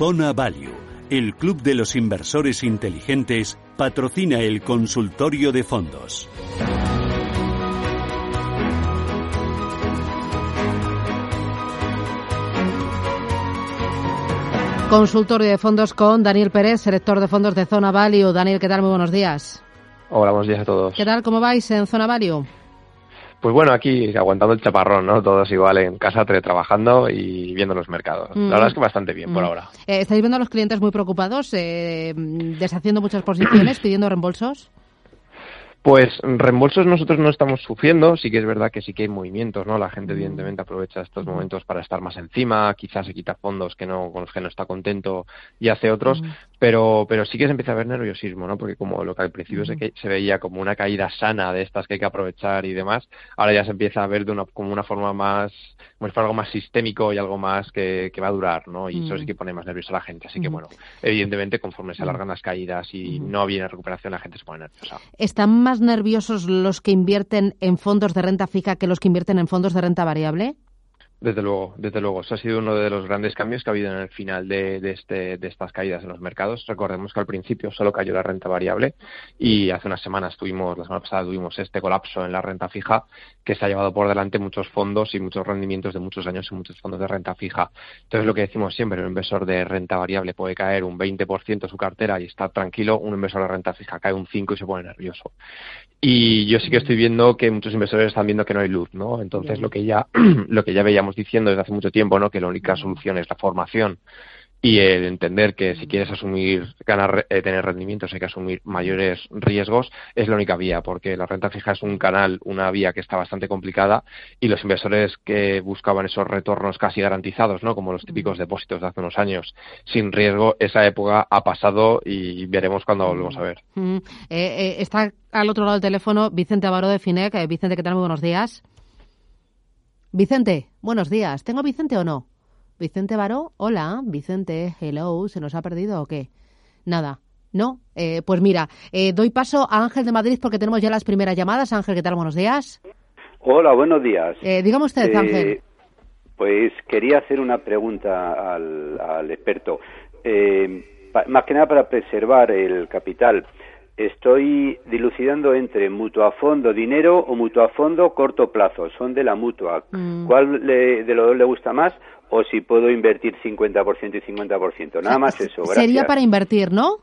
Zona Value, el club de los inversores inteligentes, patrocina el consultorio de fondos. Consultorio de fondos con Daniel Pérez, director de fondos de Zona Value. Daniel, ¿qué tal? Muy buenos días. Hola, buenos días a todos. ¿Qué tal? ¿Cómo vais en Zona Value? Pues bueno, aquí aguantando el chaparrón, ¿no? Todos igual en casa, trabajando y viendo los mercados. La verdad es que bastante bien por mm. ahora. Eh, ¿Estáis viendo a los clientes muy preocupados, eh, deshaciendo muchas posiciones, pidiendo reembolsos? Pues reembolsos nosotros no estamos sufriendo, sí que es verdad que sí que hay movimientos, ¿no? La gente evidentemente aprovecha estos momentos para estar más encima, quizás se quita fondos que no, con los que no está contento y hace otros, pero, pero sí que se empieza a ver nerviosismo, ¿no? Porque como lo que al principio se, se, veía como una caída sana de estas que hay que aprovechar y demás, ahora ya se empieza a ver de una, como una forma más, como algo más sistémico y algo más que, que va a durar, ¿no? Y eso sí que pone más nerviosa a la gente. Así que bueno, evidentemente conforme se alargan las caídas y no viene recuperación, la gente se pone nerviosa. ¿Están más nerviosos los que invierten en fondos de renta fija que los que invierten en fondos de renta variable? Desde luego, desde luego. Eso ha sido uno de los grandes cambios que ha habido en el final de, de, este, de estas caídas en los mercados. Recordemos que al principio solo cayó la renta variable y hace unas semanas tuvimos, la semana pasada tuvimos este colapso en la renta fija que se ha llevado por delante muchos fondos y muchos rendimientos de muchos años en muchos fondos de renta fija. Entonces, lo que decimos siempre, un inversor de renta variable puede caer un 20% su cartera y estar tranquilo, un inversor de renta fija cae un 5% y se pone nervioso. Y yo sí que estoy viendo que muchos inversores están viendo que no hay luz, ¿no? Entonces, lo que ya, lo que ya veíamos diciendo desde hace mucho tiempo, ¿no? Que la única solución es la formación y el entender que si quieres asumir, ganar, eh, tener rendimientos, hay que asumir mayores riesgos, es la única vía, porque la renta fija es un canal, una vía que está bastante complicada y los inversores que buscaban esos retornos casi garantizados, ¿no? Como los típicos depósitos de hace unos años, sin riesgo, esa época ha pasado y veremos cuándo volvemos a ver. Eh, eh, está al otro lado del teléfono Vicente Avaro de Finec. Vicente, ¿qué tal? Muy buenos días. Vicente, buenos días. ¿Tengo Vicente o no? Vicente Baró, hola, Vicente, hello, ¿se nos ha perdido o qué? Nada, ¿no? Eh, pues mira, eh, doy paso a Ángel de Madrid porque tenemos ya las primeras llamadas. Ángel, ¿qué tal? Buenos días. Hola, buenos días. Eh, dígame usted, Ángel. Pues quería hacer una pregunta al, al experto. más que nada para preservar el capital estoy dilucidando entre mutua fondo dinero o mutua fondo corto plazo. Son de la mutua. Mm. ¿Cuál de los dos le gusta más? O si puedo invertir 50% y 50%. Nada más eso. Sería para invertir, ¿no?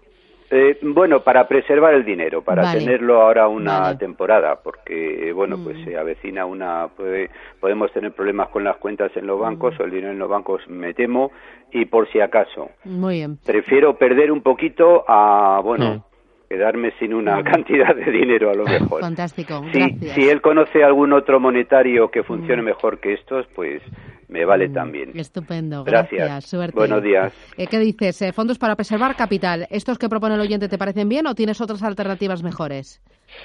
Eh, bueno, para preservar el dinero, para tenerlo ahora una temporada, porque bueno, pues mm. se avecina una, puede, podemos tener problemas con las cuentas en los bancos mm. o el dinero en los bancos, me temo, y por si acaso. Muy bien. Prefiero perder un poquito a, bueno, quedarme sin una cantidad de dinero a lo mejor. Fantástico, Si él conoce algún otro monetario que funcione mejor que estos, pues me vale también. Estupendo, gracias. Suerte. Buenos días. Eh, ¿Qué dices? Eh, fondos para preservar capital. ¿Estos que propone el oyente te parecen bien o tienes otras alternativas mejores?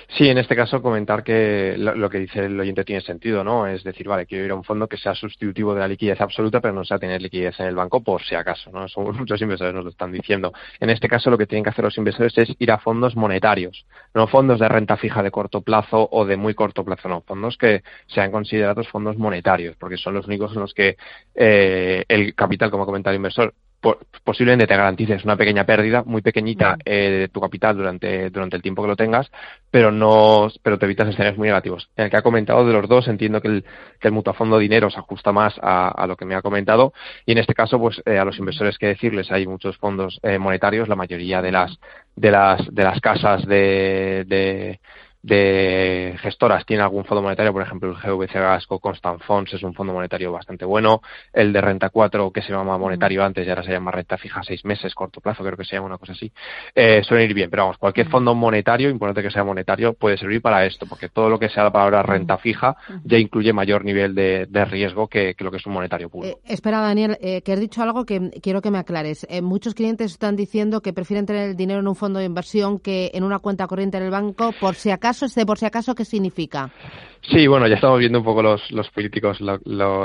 Sí, en este caso comentar que lo, que dice el oyente tiene sentido, ¿no? Es decir, vale, quiero ir a un fondo que sea sustitutivo de la liquidez absoluta, pero no sea tener liquidez en el banco por si acaso, ¿no? Muchos inversores nos lo están diciendo. En este caso, lo que tienen que hacer los inversores es ir a fondos monetarios, no fondos de renta fija de corto plazo o de muy corto plazo, no, fondos que sean considerados fondos monetarios, porque son los únicos en los que eh, el capital, como ha comentado el inversor, posiblemente te garantices una pequeña pérdida, muy pequeñita, eh, de tu capital durante, durante el tiempo que lo tengas, pero no, pero te evitas escenarios muy negativos. En el que ha comentado de los dos, entiendo que el, que el mutuafondo dinero se ajusta más a, a, lo que me ha comentado, y en este caso, pues, eh, a los inversores que decirles, hay muchos fondos eh, monetarios, la mayoría de las, de las, de las casas de, de de gestoras tiene algún fondo monetario, por ejemplo el GVC Gasco Constant Funds es un fondo monetario bastante bueno, el de renta 4 que se llama monetario antes y ahora se llama renta fija seis meses, corto plazo, creo que se llama una cosa así, eh, suelen ir bien, pero vamos, cualquier fondo monetario, importante que sea monetario, puede servir para esto, porque todo lo que sea la palabra renta fija ya incluye mayor nivel de, riesgo que, lo que es un monetario puro. Eh, espera, Daniel, eh, que has dicho algo que quiero que me aclares. muchos clientes están diciendo que prefieren tener el dinero en un fondo de inversión que en una cuenta corriente en el banco por si acaso este por si acaso, ¿qué significa? Sí, bueno, ya estamos viendo un poco los, los políticos lo,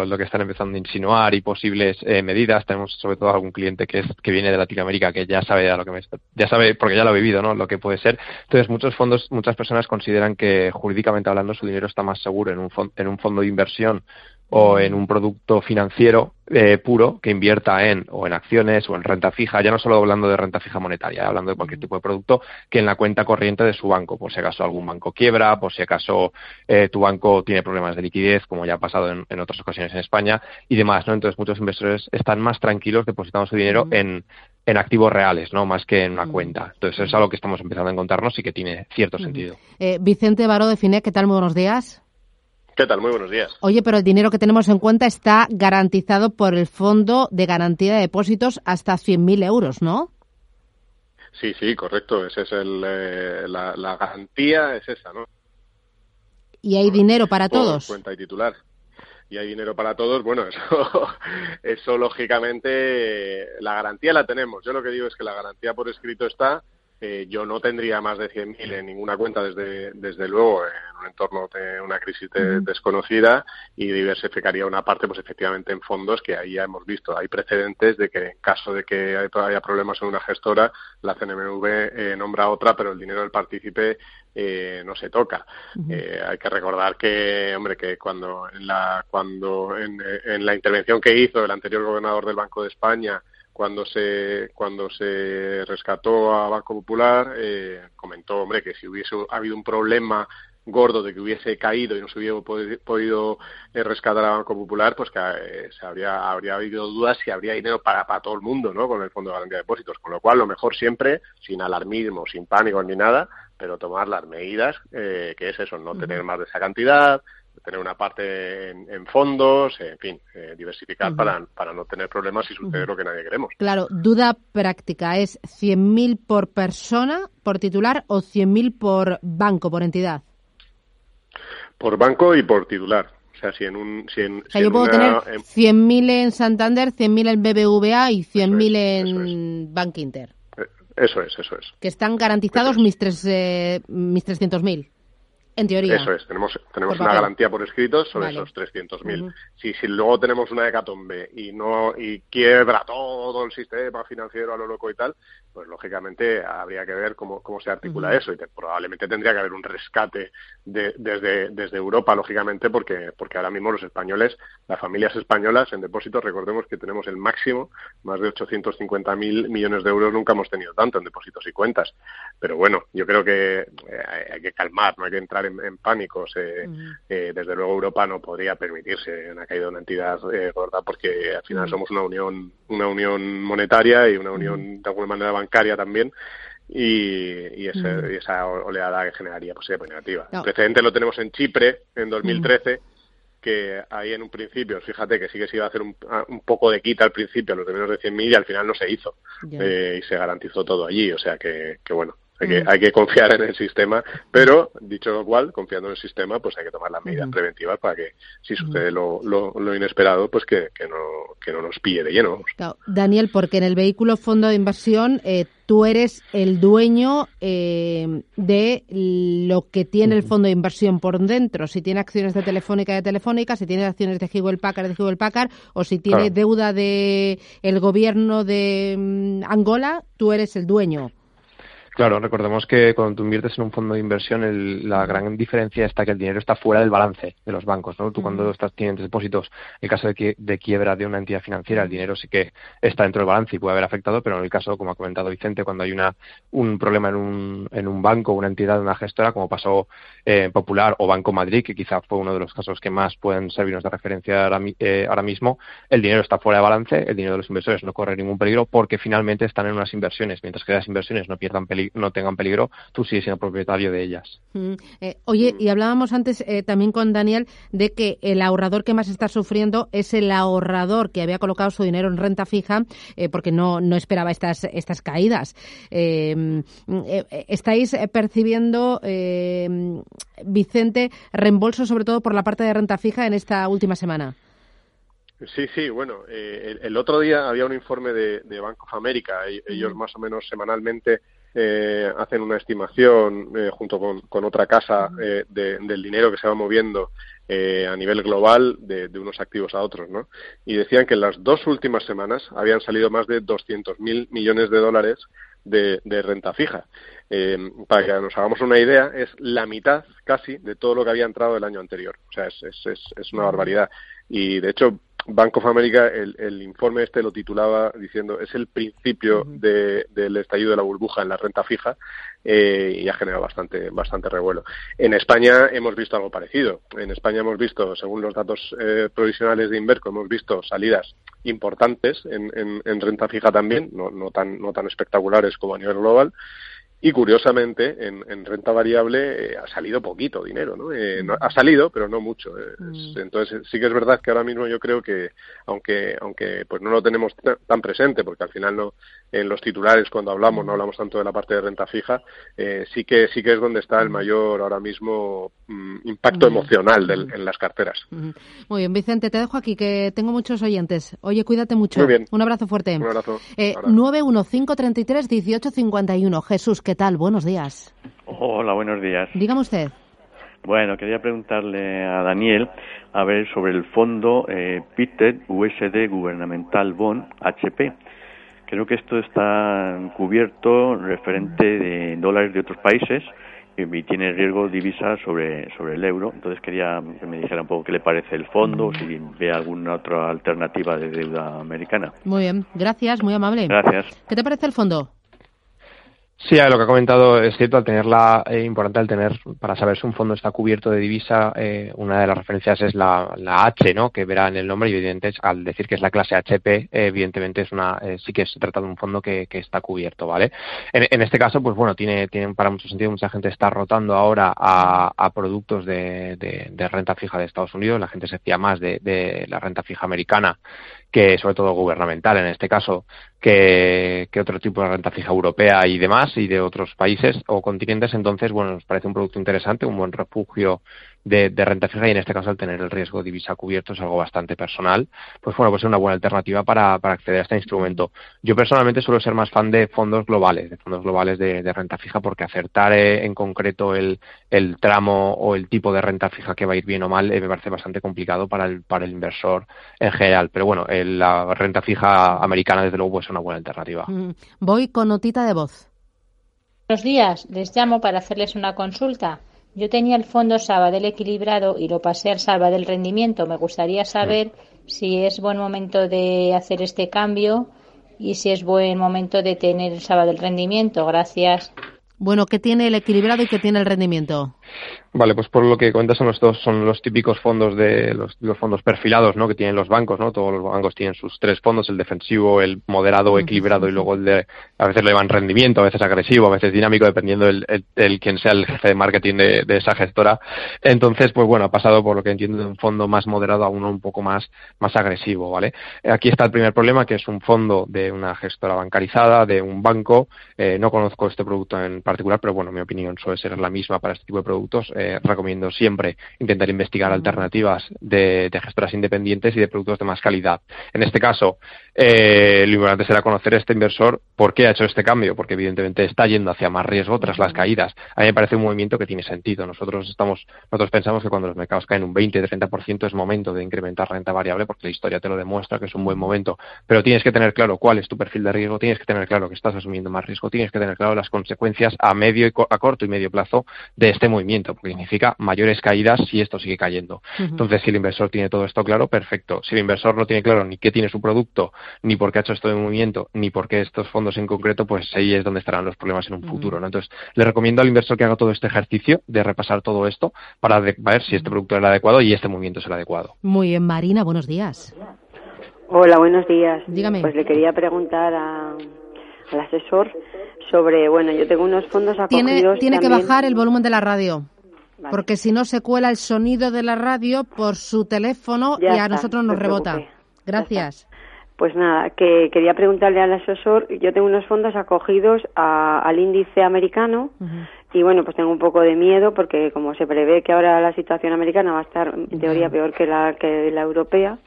lo, que están empezando a insinuar y posibles eh, medidas. Tenemos sobre todo algún cliente que es que viene de Latinoamérica que ya sabe a lo que ya sabe porque ya lo ha vivido, ¿no? Lo que puede ser. Entonces, muchos fondos, muchas personas consideran que jurídicamente hablando su dinero está más seguro en un, en un fondo de inversión o en un producto financiero eh, puro que invierta en o en acciones o en renta fija, ya no solo hablando de renta fija monetaria, hablando de cualquier tipo de producto que en la cuenta corriente de su banco, por si acaso algún banco quiebra, por si acaso eh, tu banco tiene problemas de liquidez, como ya ha pasado en, otras ocasiones en España y demás, ¿no? Entonces muchos inversores están más tranquilos depositando su dinero en, en activos reales, ¿no? Más que en una cuenta. Entonces es algo que estamos empezando a encontrarnos y que tiene cierto sentido. Eh, Vicente Baró de FINEC, ¿qué tal? Muy buenos días. ¿Qué tal? Muy buenos días. Oye, pero el dinero que tenemos en cuenta está garantizado por el Fondo de Garantía de Depósitos hasta 100.000 euros, ¿no? Sí, sí, correcto. Esa es el, eh, la, garantía, es esa, ¿no? ¿Y hay dinero para todos? Cuenta y titular. Y hay dinero para todos. Bueno, eso, eso lógicamente, la garantía la tenemos. Yo lo que digo es que la garantía por escrito está eh, yo no tendría más de 100.000 en ninguna cuenta, desde, desde luego, en un entorno de una crisis desconocida y diversificaría una parte, pues efectivamente, en fondos que ahí ya hemos visto. Hay precedentes de que en caso de que haya problemas en una gestora, la CNMV eh, nombra otra, pero el dinero del partícipe eh, no se toca. hay que recordar que, hombre, que cuando en la, cuando en, en la intervención que hizo el anterior gobernador del Banco de España, cuando se cuando se rescató a Banco Popular eh, comentó hombre que si hubiese habido un problema gordo de que hubiese caído y no se hubiera podido, eh, rescatar a Banco Popular, pues que eh, se habría, habría habido dudas si habría dinero para, para todo el mundo, ¿no? Con el Fondo de Garantía de Depósitos. Con lo cual, lo mejor siempre, sin alarmismo, sin pánico ni nada, pero tomar las medidas, que es eso, no tener más de esa cantidad, tener una parte en, fondos, en fin, eh, diversificar para, para no tener problemas y sucede lo que nadie queremos. Claro, duda práctica, ¿es 100.000 por persona, por titular, o 100.000 por banco, por entidad? Por banco y por titular. O sea, si en un... Si en, yo puedo tener 100.000 en Santander, 100.000 en BBVA y 100.000 en Bank Inter. Eh, eso es, eso es. Que están garantizados mis, tres, eh, mis 300.000. En teoría. Eso es, tenemos, tenemos una garantía por escrito sobre esos 300.000. si, si luego tenemos una hecatombe y no y quiebra todo el sistema financiero a lo loco y tal, pues lógicamente habría que ver cómo, cómo se articula eso y probablemente tendría que haber un rescate de, desde, desde Europa, lógicamente, porque, porque ahora mismo los españoles, las familias españolas en depósitos, recordemos que tenemos el máximo, más de 850.000 millones de euros, nunca hemos tenido tanto en depósitos y cuentas. Pero bueno, yo creo que eh, hay que calmar, no hay que entrar en, pánico. Eh, desde luego Europa no podría permitirse una caída de una entidad eh, gorda porque al final somos una unión, una unión monetaria y una unión de alguna manera bancaria también y, y, esa oleada que generaría pues sería negativa. El precedente lo tenemos en Chipre en 2013 que ahí en un principio, fíjate que sí que se iba a hacer un, un poco de quita al principio, a los de menos de 100.000 y al final no se hizo eh, y se garantizó todo allí, o sea que, que bueno, hay que, hay que confiar en el sistema, pero dicho lo cual, confiando en el sistema, pues hay que tomar las medidas preventivas para que si sucede lo, lo, inesperado, pues que, que, no, que no nos pille de lleno. Daniel, porque en el vehículo fondo de inversión eh, tú eres el dueño eh, de lo que tiene el fondo de inversión por dentro. Si tiene acciones de Telefónica de Telefónica, si tiene acciones de Hewlett Packard de Hewlett Packard, o si tiene deuda de el gobierno de mm, Angola, tú eres el dueño. Claro, recordemos que cuando tú inviertes en un fondo de inversión, la gran diferencia está que el dinero está fuera del balance de los bancos. ¿no? Tú cuando estás tienes depósitos, en caso de, de quiebra de una entidad financiera, el dinero sí que está dentro del balance y puede haber afectado, pero en el caso, como ha comentado Vicente, cuando hay una, un problema en un, en un banco, una entidad, una gestora, como pasó eh, Popular o Banco Madrid, que quizá fue uno de los casos que más pueden servirnos de referencia ahora, eh, ahora mismo, el dinero está fuera de balance, el dinero de los inversores no corre ningún peligro porque finalmente están en unas inversiones, mientras que las inversiones no pierdan peligro no tengan peligro, tú sigues siendo propietario de ellas. Mm, eh, oye, y hablábamos antes eh, también con Daniel de que el ahorrador que más está sufriendo es el ahorrador que había colocado su dinero en renta fija eh, porque no, no esperaba estas, estas caídas. Em, ¿Estáis percibiendo, em, Vicente, reembolso sobre todo por la parte de renta fija en esta última semana? Sí, sí, bueno, el, otro día había un informe de, de Bank of America, ellos más o menos semanalmente eh, hacen una estimación eh, junto con, otra casa eh, del dinero que se va moviendo a nivel global de, unos activos a otros, ¿no? Y decían que en las dos últimas semanas habían salido más de 200.000 millones de dólares de, renta fija. para que nos hagamos una idea, es la mitad casi de todo lo que había entrado el año anterior. O sea, es, es, es una barbaridad. Y de hecho, Bank of America, el, informe este lo titulaba diciendo es el principio del estallido de la burbuja en la renta fija eh, y ha generado bastante, bastante revuelo. En España hemos visto algo parecido. En España hemos visto, según los datos eh, provisionales de Inverco, hemos visto salidas importantes en, en, renta fija también, no, no, tan, no tan espectaculares como a nivel global. Y curiosamente, en, en renta variable eh, ha salido poquito dinero, ¿no? Eh, mm. Ha salido, pero no mucho. Eh, mm. Entonces, sí que es verdad que ahora mismo yo creo que, aunque, aunque pues no lo tenemos tan presente, porque al final no, en los titulares cuando hablamos no mm. hablamos tanto de la parte de renta fija, sí que sí que es donde está el mayor ahora mismo impacto emocional en las carteras. Muy bien, Vicente, te dejo aquí que tengo muchos oyentes. Oye, cuídate mucho. Muy bien. Un abrazo fuerte. Un abrazo. Eh, 915331851. Jesús, ¿qué tal? Buenos días. Hola, buenos días. Dígame usted. Bueno, quería preguntarle a Daniel a ver sobre el fondo eh, USD Gubernamental Bond HP. Creo que esto está cubierto referente de dólares de otros países y tiene riesgo divisa sobre, sobre el euro. Entonces quería que me dijera un poco qué le parece el fondo, si ve alguna otra alternativa de deuda americana. Muy bien, gracias, muy amable. Gracias. ¿Qué te parece el fondo? Sí, lo que ha comentado es cierto, al tenerla, eh, importante al tener, para saber si un fondo está cubierto de divisa, eh, una de las referencias es la, la, H, ¿no? Que verá en el nombre y evidentemente al decir que es la clase HP, evidentemente es una, eh, sí que se trata de un fondo que, que está cubierto, ¿vale? En, en, este caso, pues bueno, tiene, tiene para mucho sentido, mucha gente está rotando ahora a, a productos de, de, de, renta fija de Estados Unidos, la gente se fía más de, de la renta fija americana que sobre todo gubernamental en este caso, que, otro tipo de renta fija europea y demás y de otros países o continentes. Entonces, bueno, nos parece un producto interesante, un buen refugio de, renta fija y en este caso al tener el riesgo de divisa cubierto es algo bastante personal, pues bueno, pues es una buena alternativa para, para acceder a este instrumento. Yo personalmente suelo ser más fan de fondos globales, de fondos globales de, renta fija, porque acertar eh, en concreto el, el, tramo o el tipo de renta fija que va a ir bien o mal eh, me parece bastante complicado para el, para el inversor en general. Pero bueno, la renta fija americana desde luego pues, es una buena alternativa. Mm, voy con notita de voz. Buenos días, les llamo para hacerles una consulta. Yo tenía el fondo Sabadell equilibrado y lo pasé al Sabadell rendimiento. Me gustaría saber si es buen momento de hacer este cambio y si es buen momento de tener el Sabadell rendimiento. Gracias. Bueno, ¿qué tiene el equilibrado y qué tiene el rendimiento? Vale, pues por lo que comentas son los dos, son los típicos fondos de los, fondos perfilados, ¿no? Que tienen los bancos, ¿no? Todos los bancos tienen sus tres fondos, el defensivo, el moderado, equilibrado y luego el de, a veces le llaman rendimiento, a veces agresivo, a veces dinámico, dependiendo del el, quien sea el jefe de marketing de, de, esa gestora. Entonces, pues bueno, ha pasado por lo que entiendo de un fondo más moderado a uno un poco más, más agresivo, ¿vale? Aquí está el primer problema, que es un fondo de una gestora bancarizada, de un banco. Eh, no conozco este producto en particular, pero bueno, mi opinión suele ser la misma para este tipo de productos eh, recomiendo siempre intentar investigar alternativas de, gestoras independientes y de productos de más calidad. En este caso, eh, lo importante será conocer a este inversor por qué ha hecho este cambio, porque evidentemente está yendo hacia más riesgo tras las caídas. A mí me parece un movimiento que tiene sentido. Nosotros estamos, nosotros pensamos que cuando los mercados caen un 20-30% es momento de incrementar renta variable, porque la historia te lo demuestra que es un buen momento. Pero tienes que tener claro cuál es tu perfil de riesgo, tienes que tener claro que estás asumiendo más riesgo, tienes que tener claro las consecuencias a medio y a corto y medio plazo de este movimiento significa mayores caídas si esto sigue cayendo. Entonces, si el inversor tiene todo esto claro, perfecto. Si el inversor no tiene claro ni qué tiene su producto, ni por qué ha hecho esto de movimiento, ni por qué estos fondos en concreto, pues ahí es donde estarán los problemas en un futuro. ¿no? Entonces, le recomiendo al inversor que haga todo este ejercicio de repasar todo esto para ver si este producto es el adecuado y este movimiento es el adecuado. Muy bien, Marina, buenos días. Hola, buenos días. Dígame. Pues le quería preguntar a, al asesor sobre, bueno, yo tengo unos fondos acogidos. Tiene, tiene que bajar el volumen de la radio. Porque si no se cuela el sonido de la radio por su teléfono y a nosotros nos rebota. Gracias. Pues nada, que quería preguntarle al asesor, yo tengo unos fondos acogidos al índice americano y bueno, pues tengo un poco de miedo porque como se prevé que ahora la situación americana va a estar en teoría peor que la que la europea.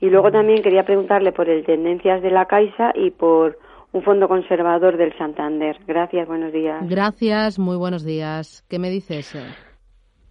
Y luego también quería preguntarle por el tendencias de la Caixa y por un fondo conservador del Santander. Gracias, buenos días. Gracias, muy buenos días. ¿Qué me dices?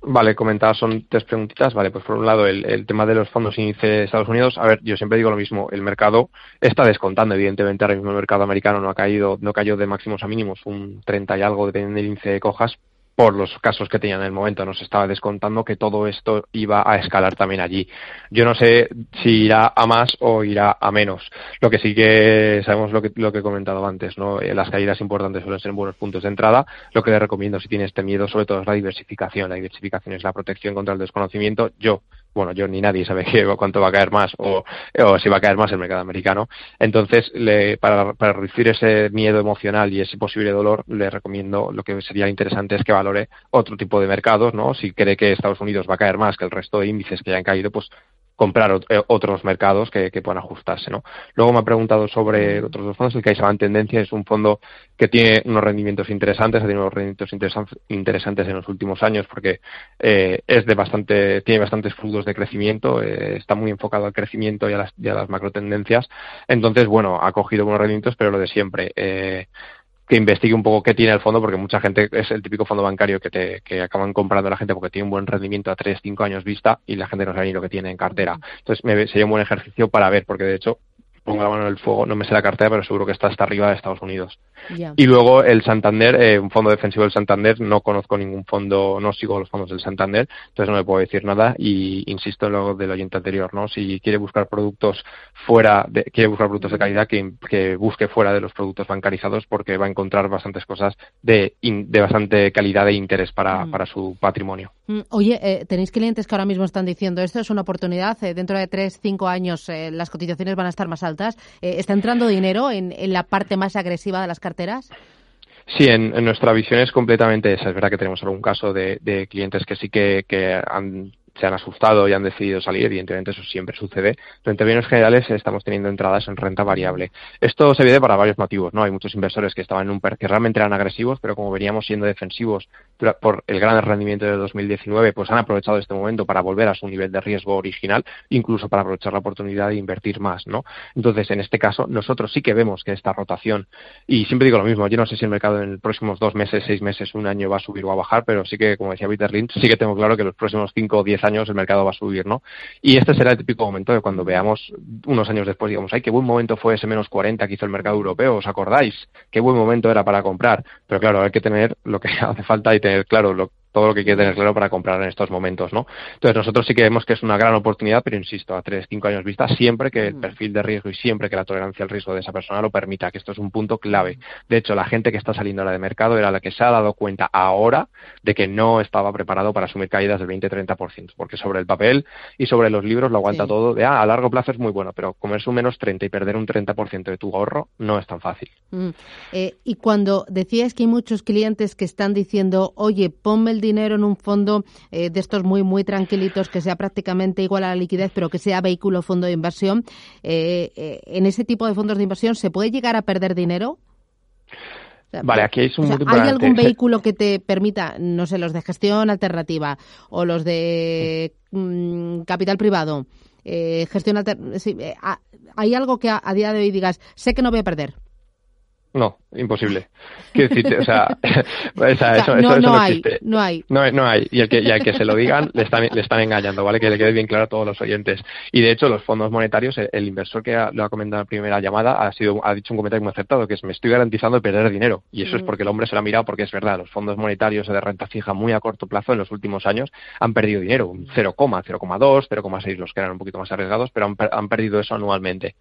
Vale, comentadas son tres preguntitas. Vale, pues por un lado el, tema de los fondos índice de Estados Unidos. A ver, yo siempre digo lo mismo. El mercado está descontando. Evidentemente, ahora mismo el mercado americano no ha caído, no cayó de máximos a mínimos, un 30 y algo, dependiendo del índice de cojas, por los casos que tenían en el momento. Nos estaba descontando que todo esto iba a escalar también allí. Yo no sé si irá a más o irá a menos. Lo que sí que sabemos lo que, lo que he comentado antes, ¿no? Eh, las caídas importantes suelen ser buenos puntos de entrada. Lo que le recomiendo si tiene este miedo sobre todo es la diversificación. La diversificación es la protección contra el desconocimiento. Yo bueno, yo ni nadie sabe qué, cuánto va a caer más o, o, si va a caer más el mercado americano. Entonces, le, para, para, reducir ese miedo emocional y ese posible dolor, le recomiendo lo que sería interesante es que valore otro tipo de mercados, ¿no? Si cree que Estados Unidos va a caer más que el resto de índices que ya han caído, pues comprar eh, otros mercados que, puedan ajustarse. ¿no? Luego me ha preguntado sobre otros dos fondos. El CaixaBank en Tendencia es un fondo que tiene unos rendimientos interesantes, ha tenido unos rendimientos interesantes en los últimos años porque eh, es de bastante, tiene bastantes frutos de crecimiento, eh, está muy enfocado al crecimiento y a las, y a las macro tendencias. Entonces, bueno, ha cogido buenos rendimientos, pero lo de siempre. Eh, que investigue un poco qué tiene el fondo, porque mucha gente es el típico fondo bancario que, te, que acaban comprando la gente porque tiene un buen rendimiento a 3, 5 años vista y la gente no sabe ni lo que tiene en cartera. Entonces me, sería un buen ejercicio para ver, porque de hecho pongo la mano en el fuego, no me sé la cartera, pero seguro que está hasta arriba de Estados Unidos. Y luego el Santander, eh, un fondo defensivo del Santander, no conozco ningún fondo, no sigo los fondos del Santander, entonces no me puedo decir nada y insisto en lo del oyente anterior, ¿no? Si quiere buscar productos fuera, de, quiere buscar productos de calidad, que, que busque fuera de los productos bancarizados porque va a encontrar bastantes cosas de, de bastante calidad e interés para, mm. para su patrimonio. Mm, oye, eh, tenéis clientes que ahora mismo están diciendo esto es una oportunidad, eh, dentro de tres, cinco años las cotizaciones van a estar más altas. ¿Está entrando dinero en, la parte más agresiva de las carteras? Sí, en, nuestra visión es completamente esa. Es verdad que tenemos algún caso de, clientes que sí que han se han asustado y han decidido salir, evidentemente eso siempre sucede, pero en términos generales estamos teniendo entradas en renta variable. Esto se viene para varios motivos, ¿no? Hay muchos inversores que estaban en un que realmente eran agresivos, pero como veníamos siendo defensivos por el gran rendimiento de 2019, pues han aprovechado este momento para volver a su nivel de riesgo original, incluso para aprovechar la oportunidad de invertir más, ¿no? Entonces, en este caso, nosotros sí que vemos que esta rotación, y siempre digo lo mismo, yo no sé si el mercado en los próximos dos meses, seis meses, un año va a subir o a bajar, pero sí que, como decía Peter Lynch, sí que tengo claro que los próximos cinco o diez años el mercado va a subir, ¿no? Y este será el típico momento de cuando veamos unos años después, digamos, ay, qué buen momento fue ese menos 40 que hizo el mercado europeo, ¿os acordáis? Qué buen momento era para comprar. Pero claro, hay que tener lo que hace falta y tener claro lo, todo lo que quiere tener claro para comprar en estos momentos, ¿no? Entonces nosotros sí que vemos que es una gran oportunidad, pero insisto, a tres, cinco años vista, siempre que el mm. perfil de riesgo y siempre que la tolerancia al riesgo de esa persona lo permita, que esto es un punto clave. De hecho, la gente que está saliendo ahora de mercado era la que se ha dado cuenta ahora de que no estaba preparado para asumir caídas del 20-30%, porque sobre el papel y sobre los libros lo aguanta todo de, ah, a largo plazo es muy bueno, pero comerse un menos 30 y perder un 30% de tu ahorro no es tan fácil. Mm. Eh, y cuando decías que hay muchos clientes que están diciendo, oye, ponme el dinero en un fondo eh, de estos muy, muy tranquilitos, que sea prácticamente igual a la liquidez, pero que sea vehículo fondo de inversión, eh, eh, ¿en ese tipo de fondos de inversión se puede llegar a perder dinero? Vale, aquí hay un ¿Hay algún vehículo que te permita, no sé, los de gestión alternativa o los de mm, capital privado, gestión alternativa? ¿Hay algo que a, día de hoy digas, sé que no voy a perder? No, imposible. Quiero decirte, o sea, eso, no, no, hay, no hay. No, no hay. Y el que, y al que se lo digan le están, le están engañando, ¿vale? Que le quede bien claro a todos los oyentes. Y de hecho, los fondos monetarios, el, inversor que lo ha comentado en la primera llamada ha sido, ha dicho un comentario muy acertado, que es me estoy garantizando perder dinero. Y eso es mm. porque el hombre se lo ha mirado porque es verdad, los fondos monetarios de renta fija muy a corto plazo en los últimos años han perdido dinero, un 0, 0,2, 0,6 los que eran un poquito más arriesgados, pero han, han perdido eso anualmente.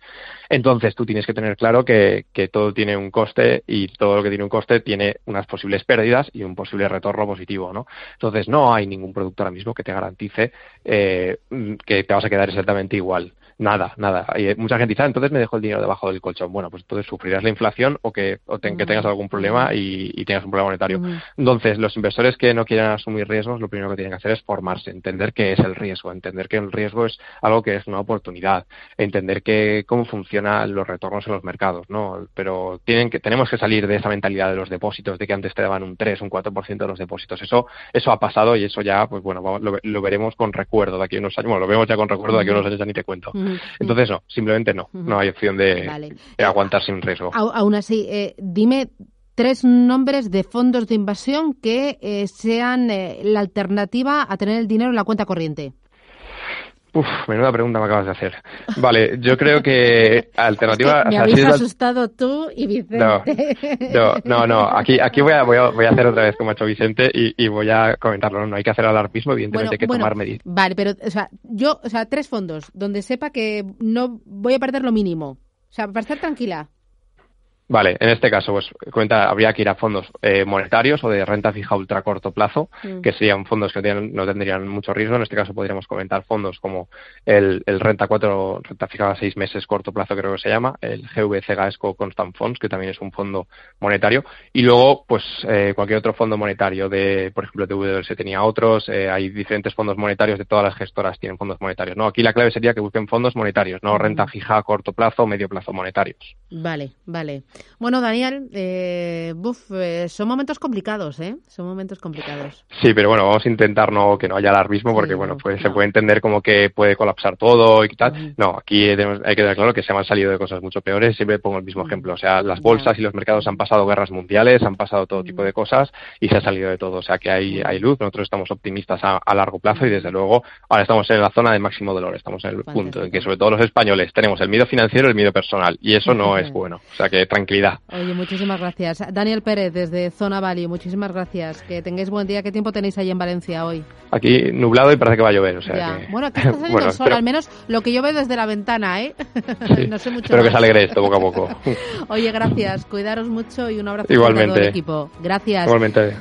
Entonces tú tienes que tener claro que, que todo tiene un coste y todo lo que tiene un coste tiene unas posibles pérdidas y un posible retorno positivo, ¿no? Entonces no hay ningún producto ahora mismo que te garantice eh, que te vas a quedar exactamente igual. Nada, nada. Y mucha gente dice, ah, entonces me dejo el dinero debajo del colchón. Bueno, pues entonces sufrirás la inflación o que, o que tengas algún problema y, y, tengas un problema monetario. Entonces, los inversores que no quieran asumir riesgos, lo primero que tienen que hacer es formarse, entender qué es el riesgo, entender que el riesgo es algo que es una oportunidad, entender que cómo funcionan los retornos en los mercados, ¿no? Pero tienen que, tenemos que salir de esa mentalidad de los depósitos, de que antes te daban un 3, un 4% de los depósitos. Eso, eso ha pasado y eso ya, pues bueno, lo, lo veremos con recuerdo de aquí a unos años. Bueno, lo vemos ya con recuerdo de aquí a unos años, ya ni te cuento. Entonces, no, simplemente no. No hay opción de, aguantar sin riesgo. aún así, eh, dime tres nombres de fondos de inversión que eh, sean eh, la alternativa a tener el dinero en la cuenta corriente. Uf, menuda pregunta me acabas de hacer. Vale, yo creo que alternativa... me habéis asustado tú y Vicente. No, no, no, aquí, aquí voy, a, voy, a, hacer otra vez como ha hecho Vicente y, voy a comentarlo. No, hay que hacer alarmismo, evidentemente hay que tomar medidas. Vale, pero, o sea, yo, o sea, tres fondos donde sepa que no voy a perder lo mínimo. O sea, para estar tranquila. Vale, en este caso, pues cuenta, habría que ir a fondos eh, monetarios o de renta fija ultra corto plazo, mm. que serían fondos que no tendrían mucho riesgo. En este caso podríamos comentar fondos como el, renta 4, renta fija a 6 meses corto plazo creo que se llama, el GVC Gaesco Constant Funds, que también es un fondo monetario. Y luego, pues eh, cualquier otro fondo monetario, de, por ejemplo, TWS tenía otros, eh, hay diferentes fondos monetarios, de todas las gestoras tienen fondos monetarios. No, aquí la clave sería que busquen fondos monetarios, no renta fija a corto plazo o medio plazo monetarios. Vale, vale. Bueno, Daniel, eh, eh, son momentos complicados, ¿eh? Son momentos complicados. Sí, pero bueno, vamos a intentar no que no haya alarmismo porque, bueno, pues se puede entender como que puede colapsar todo y tal. No, aquí hay que tener claro que se han salido de cosas mucho peores. Siempre pongo el mismo ejemplo. O sea, las bolsas y los mercados han pasado guerras mundiales, han pasado todo tipo de cosas y se ha salido de todo. O sea, que hay, hay luz. Nosotros estamos optimistas a, largo plazo y, desde luego, ahora estamos en la zona de máximo dolor. Estamos en el punto en que, sobre todo los españoles, tenemos el miedo financiero y el miedo personal. Y eso no es bueno. O sea, que tranquilidad. Oye, muchísimas gracias. Daniel Pérez, desde Zona Valley, muchísimas gracias. Que tengáis buen día. ¿Qué tiempo tenéis ahí en Valencia hoy? Aquí nublado y parece que va a llover. O sea Bueno, aquí está saliendo el sol, al menos lo que yo veo desde la ventana, ¿eh? no sé mucho Espero que se alegre esto poco a poco. Oye, gracias. Cuidaros mucho y un abrazo Igualmente. a todo el equipo. Gracias. Igualmente.